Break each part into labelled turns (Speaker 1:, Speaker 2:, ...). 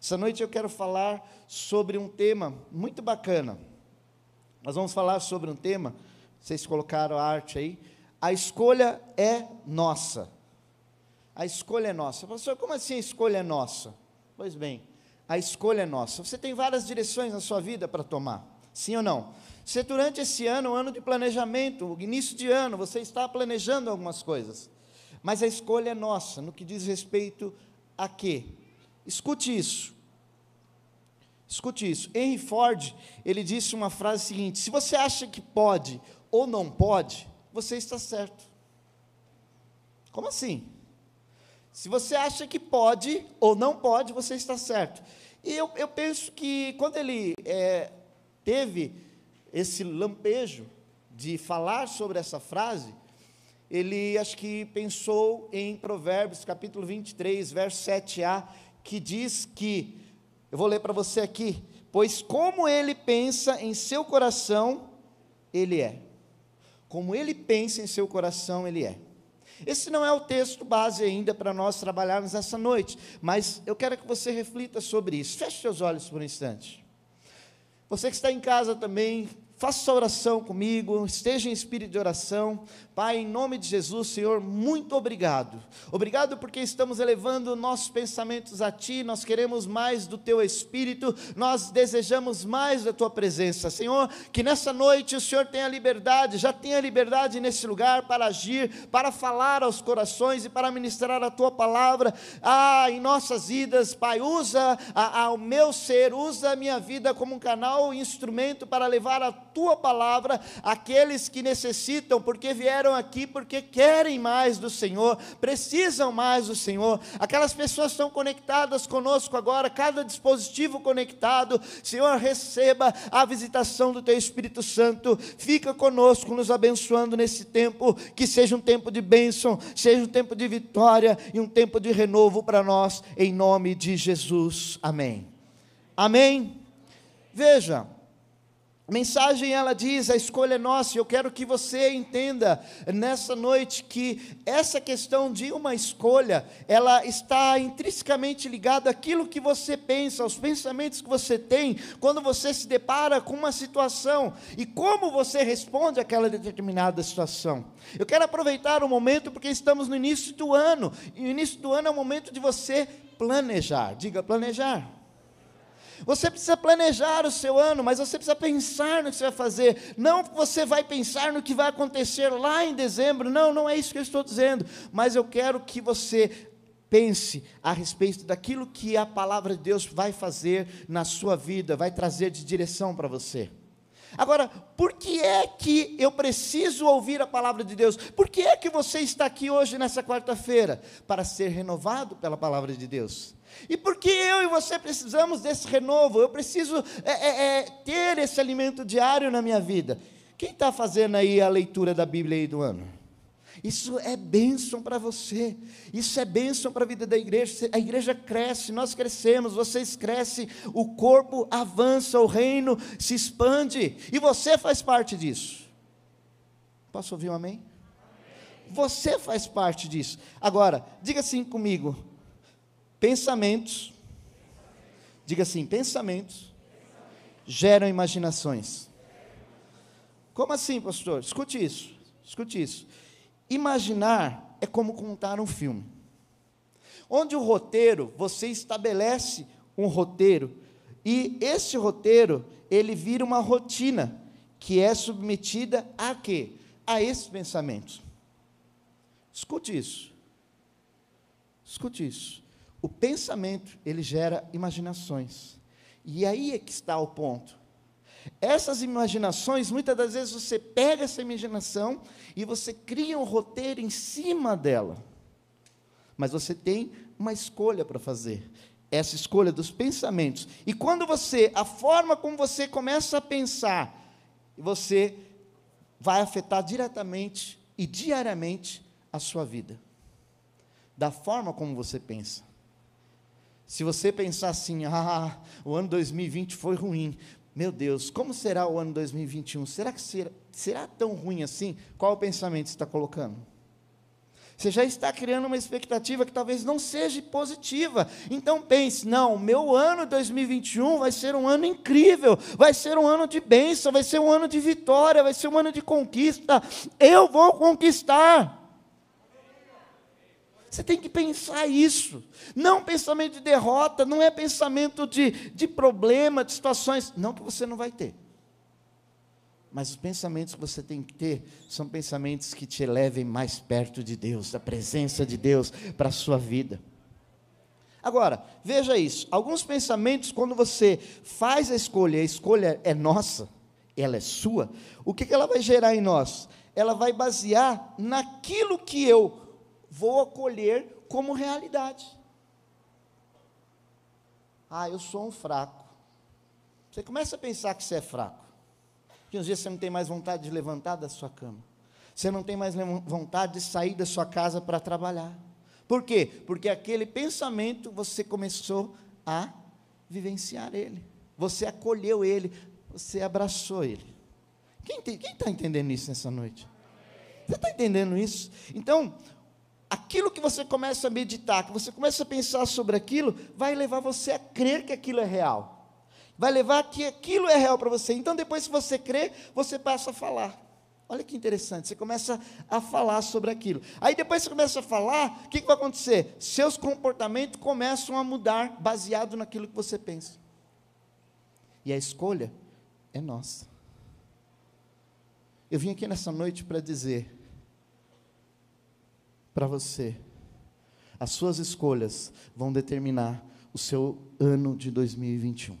Speaker 1: Essa noite eu quero falar sobre um tema muito bacana. Nós vamos falar sobre um tema, vocês colocaram a arte aí. A escolha é nossa. A escolha é nossa. Pastor, como assim a escolha é nossa? Pois bem, a escolha é nossa. Você tem várias direções na sua vida para tomar, sim ou não? Se durante esse ano, um ano de planejamento, início de ano, você está planejando algumas coisas, mas a escolha é nossa, no que diz respeito a quê? Escute isso. Escute isso. Henry Ford, ele disse uma frase seguinte: se você acha que pode ou não pode, você está certo. Como assim? Se você acha que pode ou não pode, você está certo. E eu, eu penso que quando ele é, teve esse lampejo de falar sobre essa frase, ele acho que pensou em Provérbios capítulo 23, verso 7a, que diz que, eu vou ler para você aqui, pois como ele pensa em seu coração, ele é. Como ele pensa em seu coração, ele é. Esse não é o texto base ainda para nós trabalharmos essa noite, mas eu quero que você reflita sobre isso. Feche seus olhos por um instante. Você que está em casa também, faça oração comigo, esteja em espírito de oração. Pai, em nome de Jesus, Senhor, muito obrigado. Obrigado porque estamos elevando nossos pensamentos a Ti, nós queremos mais do Teu Espírito, nós desejamos mais da Tua presença. Senhor, que nessa noite o Senhor tenha liberdade, já tenha liberdade nesse lugar para agir, para falar aos corações e para ministrar a Tua palavra ah, em nossas vidas. Pai, usa a, a, o meu ser, usa a minha vida como um canal, instrumento para levar a tua palavra àqueles que necessitam, porque vieram aqui porque querem mais do Senhor, precisam mais do Senhor. Aquelas pessoas estão conectadas conosco agora, cada dispositivo conectado. Senhor, receba a visitação do teu Espírito Santo. Fica conosco, nos abençoando nesse tempo, que seja um tempo de bênção, seja um tempo de vitória e um tempo de renovo para nós, em nome de Jesus. Amém. Amém. Veja, a mensagem ela diz: a escolha é nossa, eu quero que você entenda nessa noite que essa questão de uma escolha, ela está intrinsecamente ligada àquilo que você pensa, aos pensamentos que você tem, quando você se depara com uma situação e como você responde àquela determinada situação. Eu quero aproveitar o momento porque estamos no início do ano, e o início do ano é o momento de você planejar, diga planejar. Você precisa planejar o seu ano, mas você precisa pensar no que você vai fazer. Não você vai pensar no que vai acontecer lá em dezembro. Não, não é isso que eu estou dizendo. Mas eu quero que você pense a respeito daquilo que a palavra de Deus vai fazer na sua vida, vai trazer de direção para você. Agora, por que é que eu preciso ouvir a palavra de Deus? Por que é que você está aqui hoje nessa quarta-feira? Para ser renovado pela palavra de Deus. E porque eu e você precisamos desse renovo, eu preciso é, é, é, ter esse alimento diário na minha vida. Quem está fazendo aí a leitura da Bíblia aí do ano? Isso é bênção para você, isso é bênção para a vida da igreja. A igreja cresce, nós crescemos, vocês crescem, o corpo avança, o reino se expande, e você faz parte disso. Posso ouvir um amém? amém. Você faz parte disso. Agora, diga assim comigo: Pensamentos, diga assim: pensamentos geram imaginações. Como assim, pastor? Escute isso, escute isso. Imaginar é como contar um filme. Onde o roteiro, você estabelece um roteiro, e esse roteiro, ele vira uma rotina, que é submetida a quê? A esses pensamentos. Escute isso. Escute isso. O pensamento, ele gera imaginações. E aí é que está o ponto. Essas imaginações, muitas das vezes você pega essa imaginação e você cria um roteiro em cima dela. Mas você tem uma escolha para fazer. Essa escolha dos pensamentos. E quando você, a forma como você começa a pensar, você vai afetar diretamente e diariamente a sua vida. Da forma como você pensa. Se você pensar assim, ah, o ano 2020 foi ruim, meu Deus, como será o ano 2021? Será que será, será tão ruim assim? Qual o pensamento você está colocando? Você já está criando uma expectativa que talvez não seja positiva. Então pense: não, meu ano 2021 vai ser um ano incrível, vai ser um ano de bênção, vai ser um ano de vitória, vai ser um ano de conquista. Eu vou conquistar. Você tem que pensar isso. Não pensamento de derrota, não é pensamento de, de problema, de situações. Não que você não vai ter. Mas os pensamentos que você tem que ter são pensamentos que te elevem mais perto de Deus, da presença de Deus para a sua vida. Agora, veja isso: alguns pensamentos, quando você faz a escolha, a escolha é nossa, ela é sua, o que ela vai gerar em nós? Ela vai basear naquilo que eu vou acolher como realidade. Ah, eu sou um fraco. Você começa a pensar que você é fraco. Que uns dias você não tem mais vontade de levantar da sua cama. Você não tem mais vontade de sair da sua casa para trabalhar. Por quê? Porque aquele pensamento você começou a vivenciar ele. Você acolheu ele, você abraçou ele. Quem está entendendo isso nessa noite? Você está entendendo isso? Então, aquilo que você começa a meditar, que você começa a pensar sobre aquilo, vai levar você a crer que aquilo é real vai levar que aquilo é real para você. Então, depois que você crê, você passa a falar. Olha que interessante, você começa a falar sobre aquilo. Aí depois você começa a falar, o que, que vai acontecer? Seus comportamentos começam a mudar baseado naquilo que você pensa. E a escolha é nossa. Eu vim aqui nessa noite para dizer para você, as suas escolhas vão determinar o seu ano de 2021.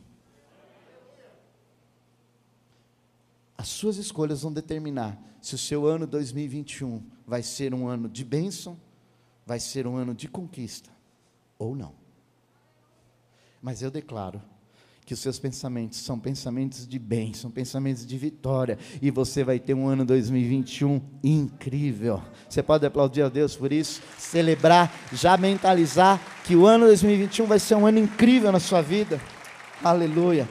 Speaker 1: As suas escolhas vão determinar se o seu ano 2021 vai ser um ano de bênção, vai ser um ano de conquista ou não. Mas eu declaro que os seus pensamentos são pensamentos de bem, são pensamentos de vitória, e você vai ter um ano 2021 incrível. Você pode aplaudir a Deus por isso, celebrar, já mentalizar que o ano 2021 vai ser um ano incrível na sua vida. Aleluia.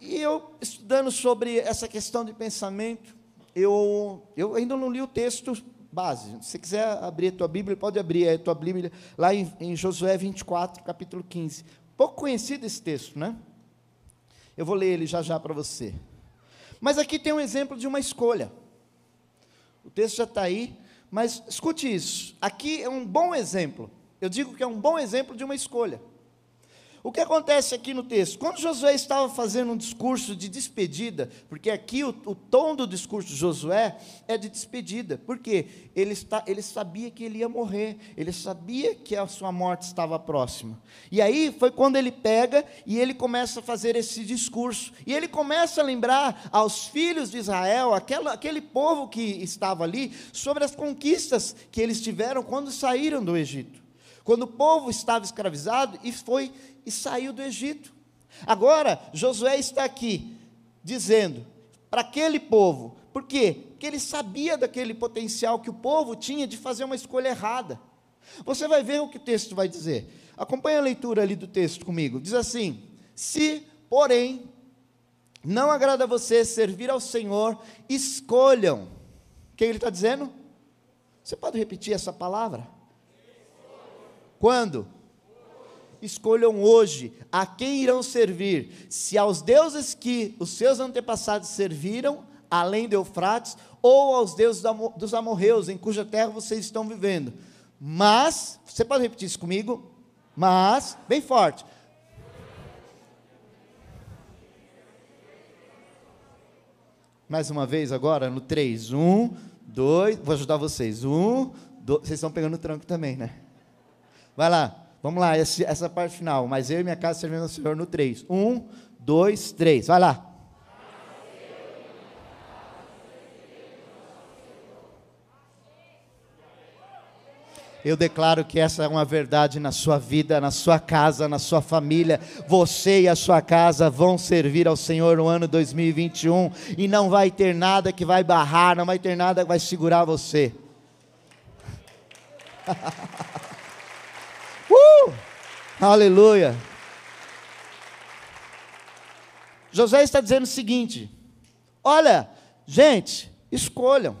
Speaker 1: E eu, estudando sobre essa questão de pensamento, eu, eu ainda não li o texto base. Se você quiser abrir a tua Bíblia, pode abrir a tua Bíblia lá em, em Josué 24, capítulo 15. Pouco conhecido esse texto, né? Eu vou ler ele já já para você. Mas aqui tem um exemplo de uma escolha. O texto já está aí, mas escute isso. Aqui é um bom exemplo. Eu digo que é um bom exemplo de uma escolha. O que acontece aqui no texto? Quando Josué estava fazendo um discurso de despedida, porque aqui o, o tom do discurso de Josué é de despedida, porque ele, está, ele sabia que ele ia morrer, ele sabia que a sua morte estava próxima. E aí foi quando ele pega e ele começa a fazer esse discurso, e ele começa a lembrar aos filhos de Israel, aquela, aquele povo que estava ali, sobre as conquistas que eles tiveram quando saíram do Egito. Quando o povo estava escravizado e foi e saiu do Egito. Agora, Josué está aqui dizendo para aquele povo, por quê? Porque ele sabia daquele potencial que o povo tinha de fazer uma escolha errada. Você vai ver o que o texto vai dizer. Acompanhe a leitura ali do texto comigo. Diz assim: Se, porém, não agrada a você servir ao Senhor, escolham. O que ele está dizendo? Você pode repetir essa palavra? Quando? Escolham hoje a quem irão servir, se aos deuses que os seus antepassados serviram, além de Eufrates, ou aos deuses dos amorreus, em cuja terra vocês estão vivendo. Mas, você pode repetir isso comigo? Mas, bem forte. Mais uma vez agora, no 3. 1, 2, vou ajudar vocês. 1, 2, vocês estão pegando o tranco também, né? Vai lá. Vamos lá, essa parte final. Mas eu e minha casa servindo ao Senhor no 3. 1, 2, 3. Vai lá. Eu declaro que essa é uma verdade na sua vida, na sua casa, na sua família. Você e a sua casa vão servir ao Senhor no ano 2021 e não vai ter nada que vai barrar, não vai ter nada que vai segurar você. Aleluia. José está dizendo o seguinte: olha, gente, escolham.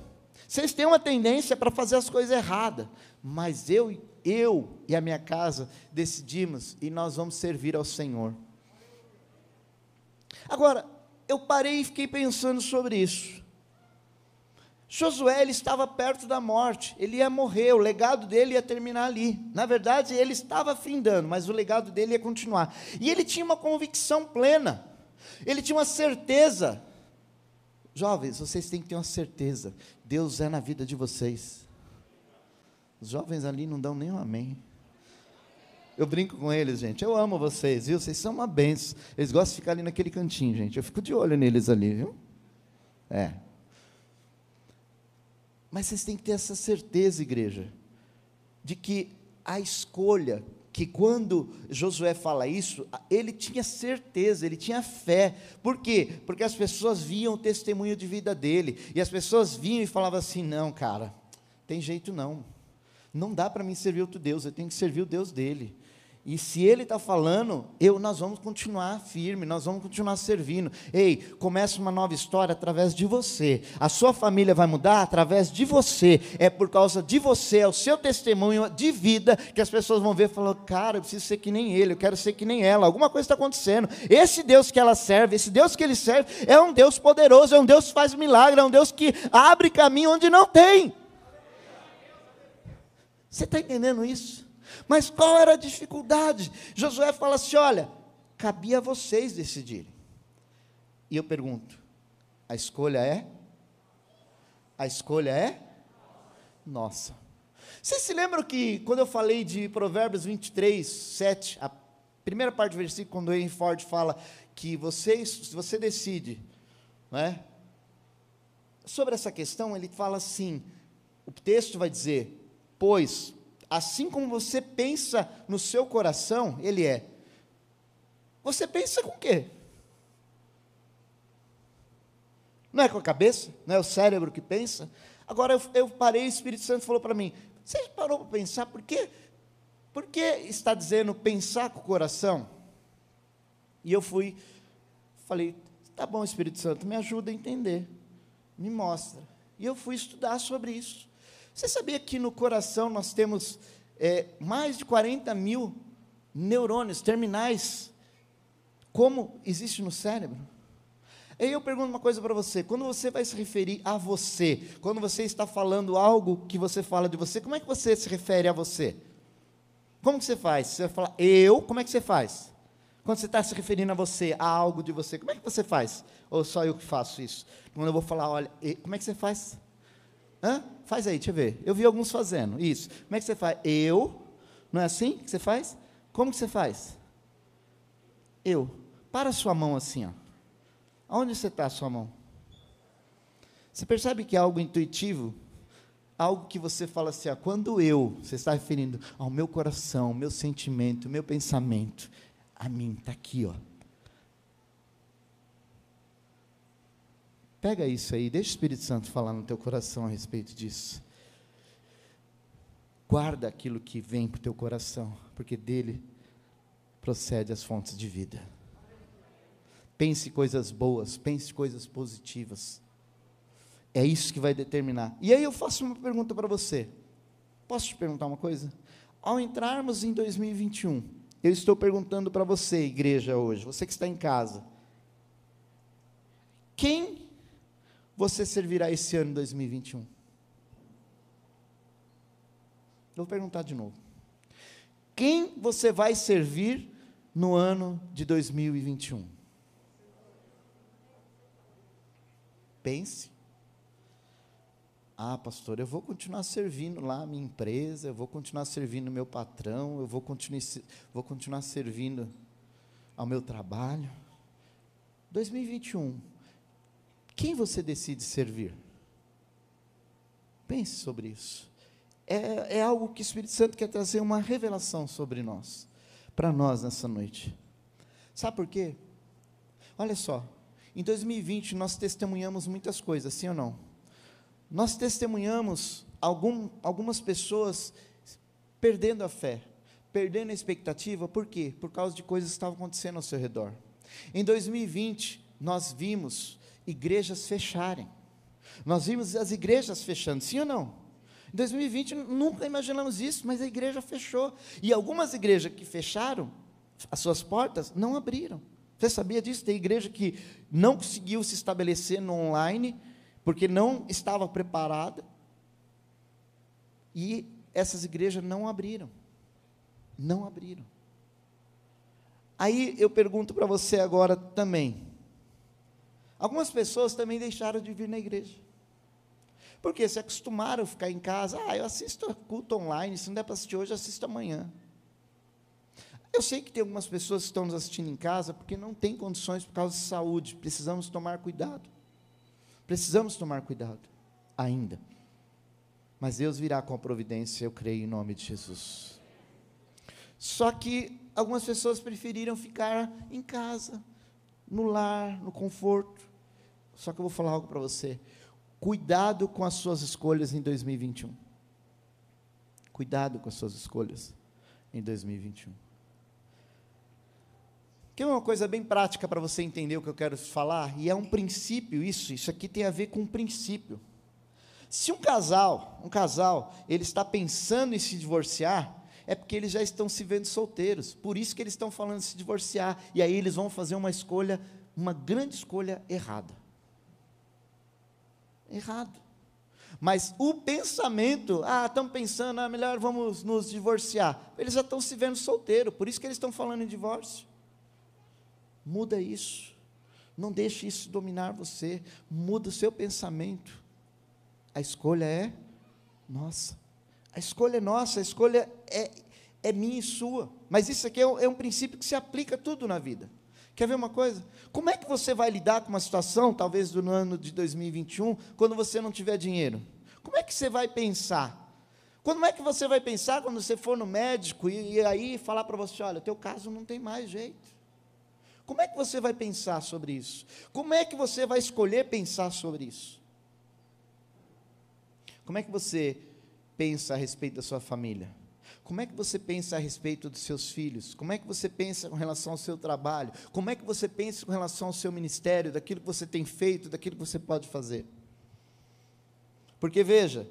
Speaker 1: Vocês têm uma tendência para fazer as coisas erradas, mas eu, eu e a minha casa decidimos e nós vamos servir ao Senhor. Agora, eu parei e fiquei pensando sobre isso. Josué ele estava perto da morte, ele ia morrer, o legado dele ia terminar ali. Na verdade, ele estava findando, mas o legado dele ia continuar. E ele tinha uma convicção plena, ele tinha uma certeza. Jovens, vocês têm que ter uma certeza: Deus é na vida de vocês. Os jovens ali não dão nem um amém. Eu brinco com eles, gente. Eu amo vocês, viu? Vocês são uma benção. Eles gostam de ficar ali naquele cantinho, gente. Eu fico de olho neles ali, viu? É. Mas vocês têm que ter essa certeza, igreja, de que a escolha, que quando Josué fala isso, ele tinha certeza, ele tinha fé. Por quê? Porque as pessoas viam o testemunho de vida dele, e as pessoas vinham e falavam assim: não, cara, tem jeito não. Não dá para mim servir outro Deus, eu tenho que servir o Deus dele. E se ele está falando, eu, nós vamos continuar firme, nós vamos continuar servindo. Ei, começa uma nova história através de você. A sua família vai mudar através de você. É por causa de você, é o seu testemunho de vida que as pessoas vão ver e falar: cara, eu preciso ser que nem ele, eu quero ser que nem ela. Alguma coisa está acontecendo. Esse Deus que ela serve, esse Deus que ele serve, é um Deus poderoso, é um Deus que faz milagre, é um Deus que abre caminho onde não tem. Você está entendendo isso? Mas qual era a dificuldade? Josué fala assim: olha, cabia a vocês decidirem. E eu pergunto: a escolha é? A escolha é? Nossa. Vocês se lembram que quando eu falei de Provérbios 23, 7, a primeira parte do versículo, quando o Henry Ford fala que você, você decide, é? Sobre essa questão, ele fala assim: o texto vai dizer, pois assim como você pensa no seu coração, ele é. Você pensa com o quê? Não é com a cabeça? Não é o cérebro que pensa? Agora eu, eu parei, o Espírito Santo falou para mim: você parou para pensar por quê? Por que está dizendo pensar com o coração? E eu fui, falei: tá bom, Espírito Santo, me ajuda a entender, me mostra. E eu fui estudar sobre isso. Você sabia que no coração nós temos é, mais de 40 mil neurônios terminais, como existe no cérebro? Aí eu pergunto uma coisa para você: quando você vai se referir a você, quando você está falando algo que você fala de você, como é que você se refere a você? Como que você faz? Você vai falar eu, como é que você faz? Quando você está se referindo a você, a algo de você, como é que você faz? Ou só eu que faço isso? Quando eu vou falar, olha, como é que você faz? Hã? Faz aí, deixa eu ver. Eu vi alguns fazendo. Isso. Como é que você faz? Eu. Não é assim que você faz? Como que você faz? Eu. Para a sua mão assim, ó. Aonde você está a sua mão? Você percebe que é algo intuitivo? Algo que você fala assim, ó, quando eu, você está referindo ao meu coração, meu sentimento, meu pensamento, a mim, está aqui, ó. Pega isso aí, deixa o Espírito Santo falar no teu coração a respeito disso. Guarda aquilo que vem para o teu coração, porque dele procede as fontes de vida. Pense coisas boas, pense coisas positivas. É isso que vai determinar. E aí eu faço uma pergunta para você. Posso te perguntar uma coisa? Ao entrarmos em 2021, eu estou perguntando para você, igreja, hoje, você que está em casa, quem você servirá esse ano 2021? vou perguntar de novo. Quem você vai servir no ano de 2021? Pense. Ah, pastor, eu vou continuar servindo lá a minha empresa, eu vou continuar servindo meu patrão, eu vou continuar, vou continuar servindo ao meu trabalho. 2021, quem você decide servir? Pense sobre isso. É, é algo que o Espírito Santo quer trazer uma revelação sobre nós, para nós nessa noite. Sabe por quê? Olha só, em 2020 nós testemunhamos muitas coisas, sim ou não? Nós testemunhamos algum, algumas pessoas perdendo a fé, perdendo a expectativa, por quê? Por causa de coisas que estavam acontecendo ao seu redor. Em 2020, nós vimos igrejas fecharem. Nós vimos as igrejas fechando, sim ou não? Em 2020 nunca imaginamos isso, mas a igreja fechou. E algumas igrejas que fecharam as suas portas não abriram. Você sabia disso? Tem igreja que não conseguiu se estabelecer no online porque não estava preparada. E essas igrejas não abriram. Não abriram. Aí eu pergunto para você agora também. Algumas pessoas também deixaram de vir na igreja. Porque se acostumaram a ficar em casa, ah, eu assisto culto online, se não der para assistir hoje, assisto amanhã. Eu sei que tem algumas pessoas que estão nos assistindo em casa porque não tem condições por causa de saúde. Precisamos tomar cuidado. Precisamos tomar cuidado ainda. Mas Deus virá com a providência, eu creio em nome de Jesus. Só que algumas pessoas preferiram ficar em casa, no lar, no conforto. Só que eu vou falar algo para você. Cuidado com as suas escolhas em 2021. Cuidado com as suas escolhas em 2021. Que é uma coisa bem prática para você entender o que eu quero falar, e é um princípio isso, isso aqui tem a ver com um princípio. Se um casal, um casal, ele está pensando em se divorciar, é porque eles já estão se vendo solteiros, por isso que eles estão falando de se divorciar, e aí eles vão fazer uma escolha, uma grande escolha errada errado. Mas o pensamento, ah, estão pensando, ah, melhor vamos nos divorciar. Eles já estão se vendo solteiro, por isso que eles estão falando em divórcio. Muda isso. Não deixe isso dominar você. Muda o seu pensamento. A escolha é nossa. A escolha é nossa, a escolha é, é minha e sua. Mas isso aqui é um, é um princípio que se aplica a tudo na vida. Quer ver uma coisa? Como é que você vai lidar com uma situação, talvez no ano de 2021, quando você não tiver dinheiro? Como é que você vai pensar? Como é que você vai pensar quando você for no médico e, e aí falar para você, olha, teu caso não tem mais jeito? Como é que você vai pensar sobre isso? Como é que você vai escolher pensar sobre isso? Como é que você pensa a respeito da sua família? Como é que você pensa a respeito dos seus filhos? Como é que você pensa com relação ao seu trabalho? Como é que você pensa com relação ao seu ministério, daquilo que você tem feito, daquilo que você pode fazer? Porque veja,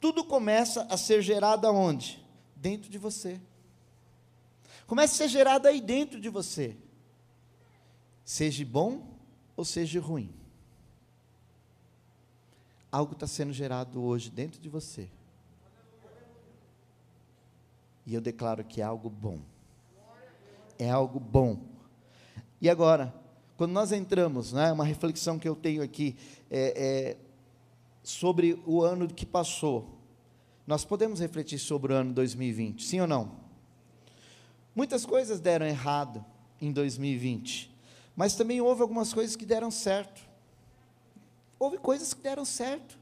Speaker 1: tudo começa a ser gerado aonde? Dentro de você. Começa a ser gerado aí dentro de você. Seja bom ou seja ruim. Algo está sendo gerado hoje dentro de você e eu declaro que é algo bom. É algo bom. E agora, quando nós entramos, né, uma reflexão que eu tenho aqui é, é, sobre o ano que passou. Nós podemos refletir sobre o ano 2020, sim ou não? Muitas coisas deram errado em 2020, mas também houve algumas coisas que deram certo. Houve coisas que deram certo.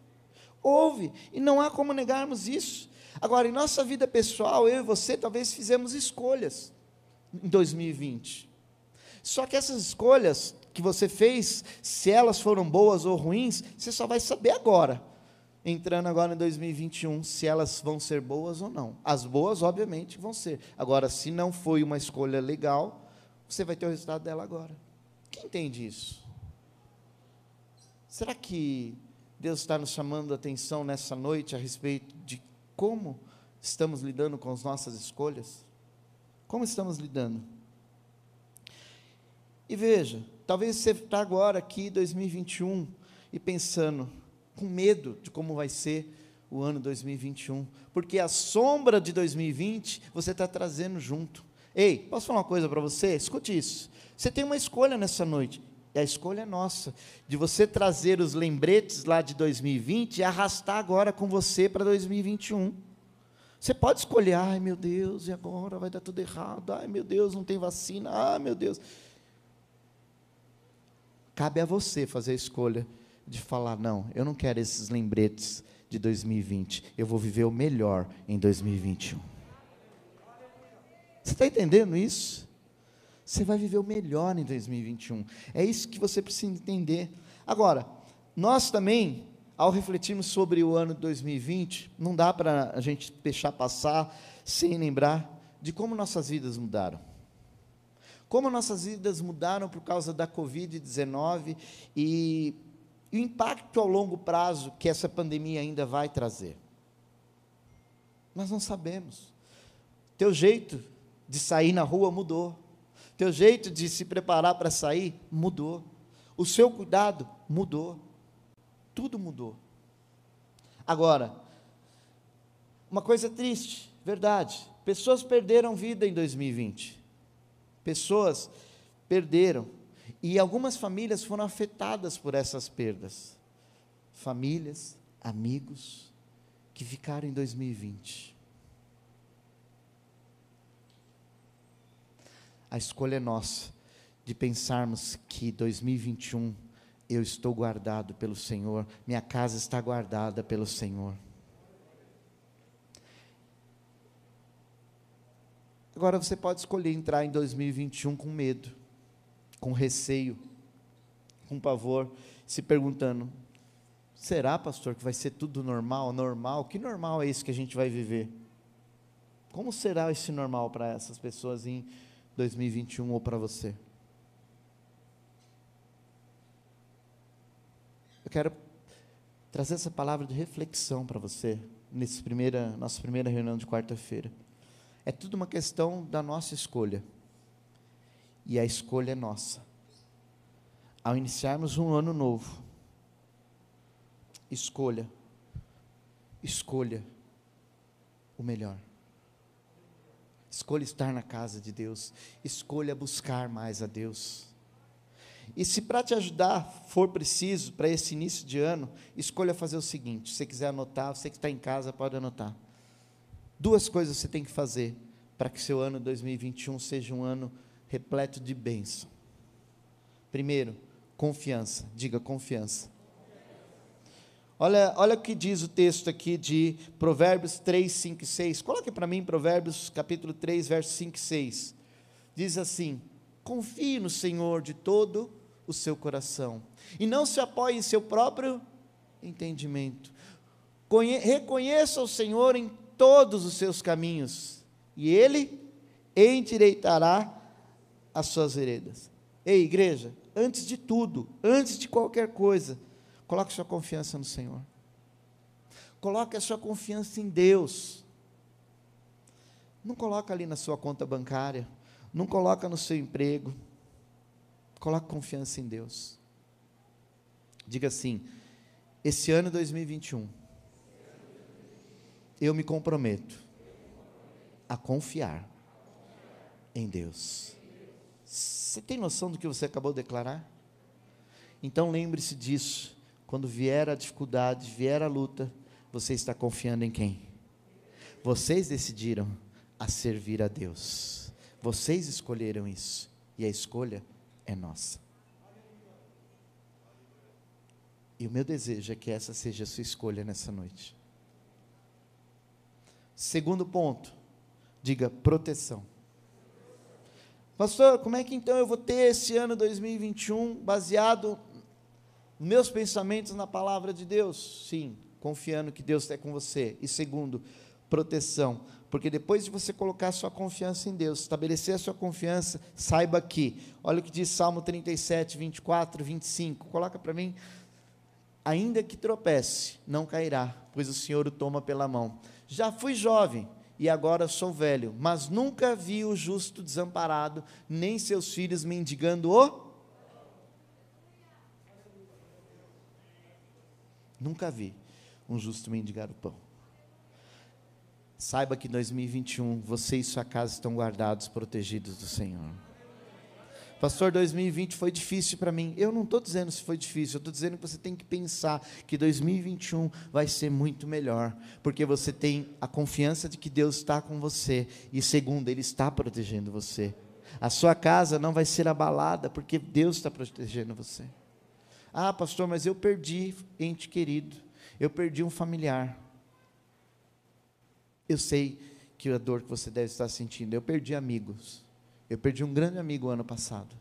Speaker 1: Houve, e não há como negarmos isso. Agora, em nossa vida pessoal, eu e você talvez fizemos escolhas em 2020. Só que essas escolhas que você fez, se elas foram boas ou ruins, você só vai saber agora, entrando agora em 2021, se elas vão ser boas ou não. As boas, obviamente, vão ser. Agora, se não foi uma escolha legal, você vai ter o resultado dela agora. Quem entende isso? Será que Deus está nos chamando a atenção nessa noite a respeito de como estamos lidando com as nossas escolhas? Como estamos lidando? E veja, talvez você está agora aqui, 2021, e pensando, com medo de como vai ser o ano 2021, porque a sombra de 2020 você está trazendo junto. Ei, posso falar uma coisa para você? Escute isso. Você tem uma escolha nessa noite. A escolha é nossa, de você trazer os lembretes lá de 2020 e arrastar agora com você para 2021. Você pode escolher, ai meu Deus, e agora vai dar tudo errado, ai meu Deus, não tem vacina, ai meu Deus. Cabe a você fazer a escolha de falar: não, eu não quero esses lembretes de 2020, eu vou viver o melhor em 2021. Você está entendendo isso? Você vai viver o melhor em 2021. É isso que você precisa entender. Agora, nós também, ao refletirmos sobre o ano de 2020, não dá para a gente deixar passar sem lembrar de como nossas vidas mudaram. Como nossas vidas mudaram por causa da Covid-19 e o impacto ao longo prazo que essa pandemia ainda vai trazer. Nós não sabemos. Teu jeito de sair na rua mudou. Teu jeito de se preparar para sair mudou. O seu cuidado mudou. Tudo mudou. Agora, uma coisa triste, verdade. Pessoas perderam vida em 2020. Pessoas perderam. E algumas famílias foram afetadas por essas perdas. Famílias, amigos que ficaram em 2020. A escolha é nossa de pensarmos que 2021 eu estou guardado pelo Senhor, minha casa está guardada pelo Senhor. Agora você pode escolher entrar em 2021 com medo, com receio, com pavor, se perguntando: será, pastor, que vai ser tudo normal? Normal? Que normal é esse que a gente vai viver? Como será esse normal para essas pessoas em 2021 ou para você? Eu quero trazer essa palavra de reflexão para você nessa primeira nossa primeira reunião de quarta-feira. É tudo uma questão da nossa escolha. E a escolha é nossa. Ao iniciarmos um ano novo, escolha, escolha o melhor. Escolha estar na casa de Deus. Escolha buscar mais a Deus. E se para te ajudar for preciso, para esse início de ano, escolha fazer o seguinte: se você quiser anotar, você que está em casa pode anotar. Duas coisas você tem que fazer para que seu ano 2021 seja um ano repleto de bênção. Primeiro, confiança. Diga confiança. Olha, olha o que diz o texto aqui de Provérbios 3, 5 e 6. Coloque para mim Provérbios capítulo 3, versos 5 e 6. Diz assim: Confie no Senhor de todo o seu coração e não se apoie em seu próprio entendimento. Conhe reconheça o Senhor em todos os seus caminhos e Ele endireitará as suas veredas. Ei, igreja, antes de tudo, antes de qualquer coisa, coloque sua confiança no Senhor. Coloque a sua confiança em Deus. Não coloca ali na sua conta bancária não coloca no seu emprego. Coloque confiança em Deus. Diga assim: esse ano 2021, eu me comprometo a confiar em Deus. Você tem noção do que você acabou de declarar? Então lembre-se disso. Quando vier a dificuldade, vier a luta, você está confiando em quem? Vocês decidiram a servir a Deus. Vocês escolheram isso e a escolha é nossa. E o meu desejo é que essa seja a sua escolha nessa noite. Segundo ponto, diga proteção. Pastor, como é que então eu vou ter esse ano 2021 baseado meus pensamentos na palavra de Deus? Sim, confiando que Deus está com você. E segundo, proteção. Porque depois de você colocar sua confiança em Deus, estabelecer a sua confiança, saiba que, olha o que diz Salmo 37, 24, 25, coloca para mim. Ainda que tropece, não cairá, pois o Senhor o toma pela mão. Já fui jovem e agora sou velho, mas nunca vi o justo desamparado, nem seus filhos mendigando o. Nunca vi um justo mendigar o pão. Saiba que em 2021 você e sua casa estão guardados, protegidos do Senhor. Pastor, 2020 foi difícil para mim. Eu não estou dizendo se foi difícil, eu estou dizendo que você tem que pensar que 2021 vai ser muito melhor, porque você tem a confiança de que Deus está com você, e segundo, Ele está protegendo você. A sua casa não vai ser abalada, porque Deus está protegendo você. Ah, pastor, mas eu perdi ente querido, eu perdi um familiar. Eu sei que a dor que você deve estar sentindo. Eu perdi amigos. Eu perdi um grande amigo ano passado.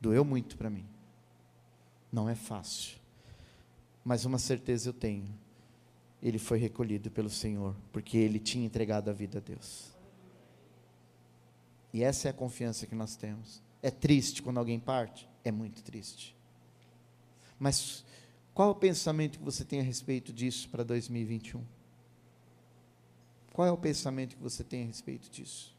Speaker 1: Doeu muito para mim. Não é fácil. Mas uma certeza eu tenho. Ele foi recolhido pelo Senhor, porque ele tinha entregado a vida a Deus. E essa é a confiança que nós temos. É triste quando alguém parte? É muito triste. Mas qual é o pensamento que você tem a respeito disso para 2021? Qual é o pensamento que você tem a respeito disso?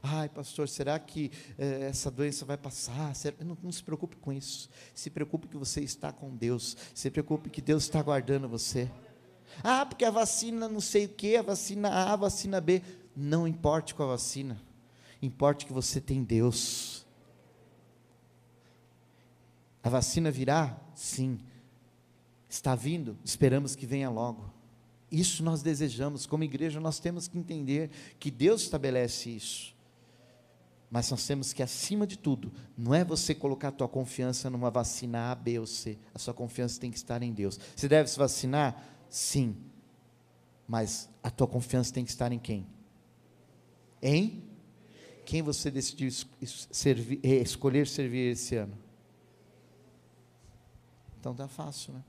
Speaker 1: Ai, pastor, será que eh, essa doença vai passar? Não, não, se preocupe com isso. Se preocupe que você está com Deus. Se preocupe que Deus está guardando você. Ah, porque a vacina não sei o que, a vacina A, a vacina B. Não importe com a vacina. Importe que você tem Deus. A vacina virá? Sim. Está vindo? Esperamos que venha logo. Isso nós desejamos, como igreja, nós temos que entender que Deus estabelece isso. Mas nós temos que, acima de tudo, não é você colocar a tua confiança numa vacina A, B ou C. A sua confiança tem que estar em Deus. Você deve se vacinar? Sim. Mas a tua confiança tem que estar em quem? Em quem você decidiu servir, eh, escolher servir esse ano? Então tá fácil, né?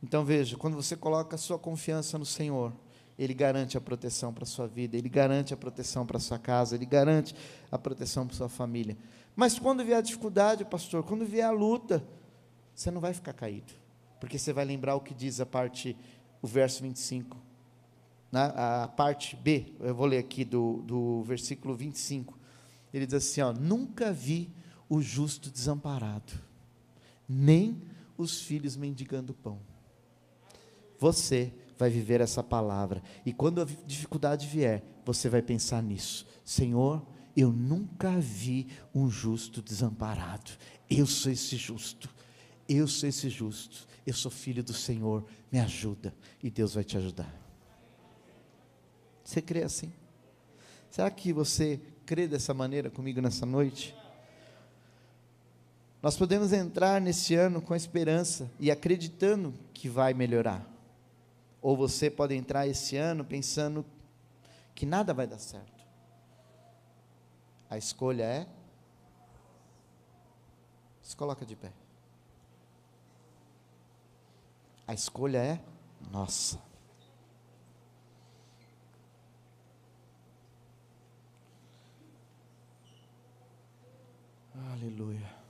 Speaker 1: Então veja, quando você coloca a sua confiança no Senhor, Ele garante a proteção para a sua vida, Ele garante a proteção para a sua casa, Ele garante a proteção para a sua família. Mas quando vier a dificuldade, pastor, quando vier a luta, você não vai ficar caído, porque você vai lembrar o que diz a parte, o verso 25. Na, a parte B, eu vou ler aqui do, do versículo 25. Ele diz assim: ó, Nunca vi o justo desamparado, nem os filhos mendigando pão. Você vai viver essa palavra. E quando a dificuldade vier, você vai pensar nisso. Senhor, eu nunca vi um justo desamparado. Eu sou esse justo. Eu sou esse justo. Eu sou filho do Senhor. Me ajuda. E Deus vai te ajudar. Você crê assim? Será que você crê dessa maneira comigo nessa noite? Nós podemos entrar nesse ano com esperança e acreditando que vai melhorar. Ou você pode entrar esse ano pensando que nada vai dar certo. A escolha é. Se coloca de pé. A escolha é nossa. Aleluia.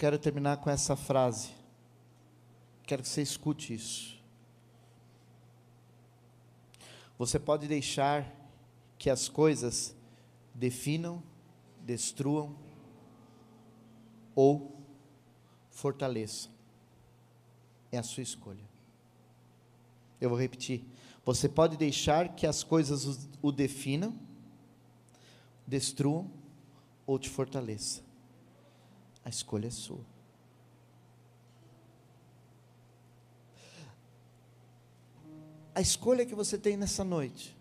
Speaker 1: Quero terminar com essa frase. Quero que você escute isso. Você pode deixar que as coisas definam, destruam ou fortaleçam. É a sua escolha. Eu vou repetir. Você pode deixar que as coisas o definam, destruam ou te fortaleçam. A escolha é sua. A escolha que você tem nessa noite,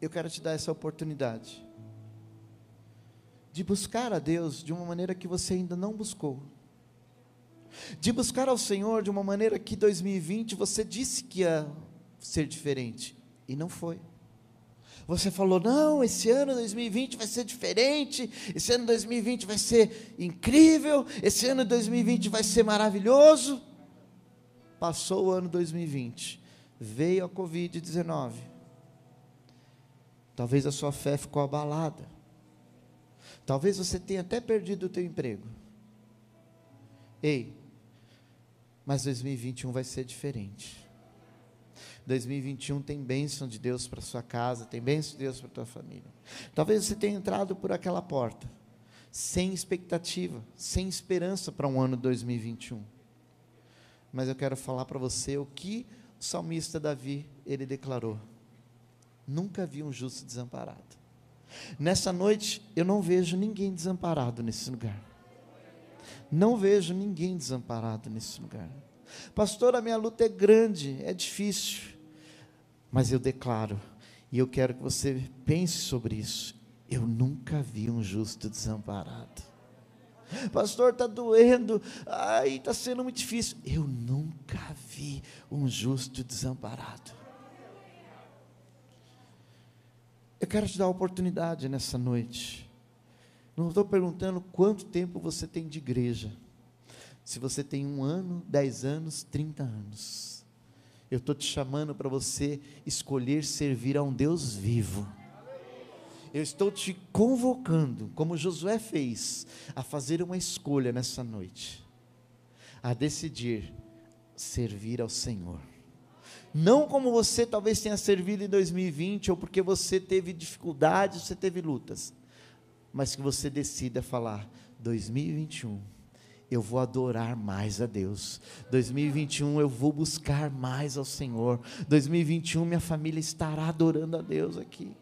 Speaker 1: eu quero te dar essa oportunidade de buscar a Deus de uma maneira que você ainda não buscou, de buscar ao Senhor de uma maneira que 2020 você disse que ia ser diferente e não foi. Você falou, não, esse ano 2020 vai ser diferente, esse ano 2020 vai ser incrível, esse ano 2020 vai ser maravilhoso. Passou o ano 2020, veio a Covid-19. Talvez a sua fé ficou abalada. Talvez você tenha até perdido o teu emprego. Ei, mas 2021 vai ser diferente. 2021 tem bênção de Deus para sua casa, tem bênção de Deus para tua família. Talvez você tenha entrado por aquela porta sem expectativa, sem esperança para um ano 2021. Mas eu quero falar para você o que o salmista Davi ele declarou: Nunca vi um justo desamparado. Nessa noite eu não vejo ninguém desamparado nesse lugar. Não vejo ninguém desamparado nesse lugar. Pastor, a minha luta é grande, é difícil mas eu declaro, e eu quero que você pense sobre isso. Eu nunca vi um justo desamparado. Pastor, está doendo, ai, está sendo muito difícil. Eu nunca vi um justo desamparado. Eu quero te dar a oportunidade nessa noite. Não estou perguntando quanto tempo você tem de igreja. Se você tem um ano, dez anos, trinta anos. Eu estou te chamando para você escolher servir a um Deus vivo. Eu estou te convocando, como Josué fez, a fazer uma escolha nessa noite, a decidir servir ao Senhor. Não como você talvez tenha servido em 2020, ou porque você teve dificuldades, você teve lutas, mas que você decida falar: 2021 eu vou adorar mais a Deus. 2021 eu vou buscar mais ao Senhor. 2021 minha família estará adorando a Deus aqui.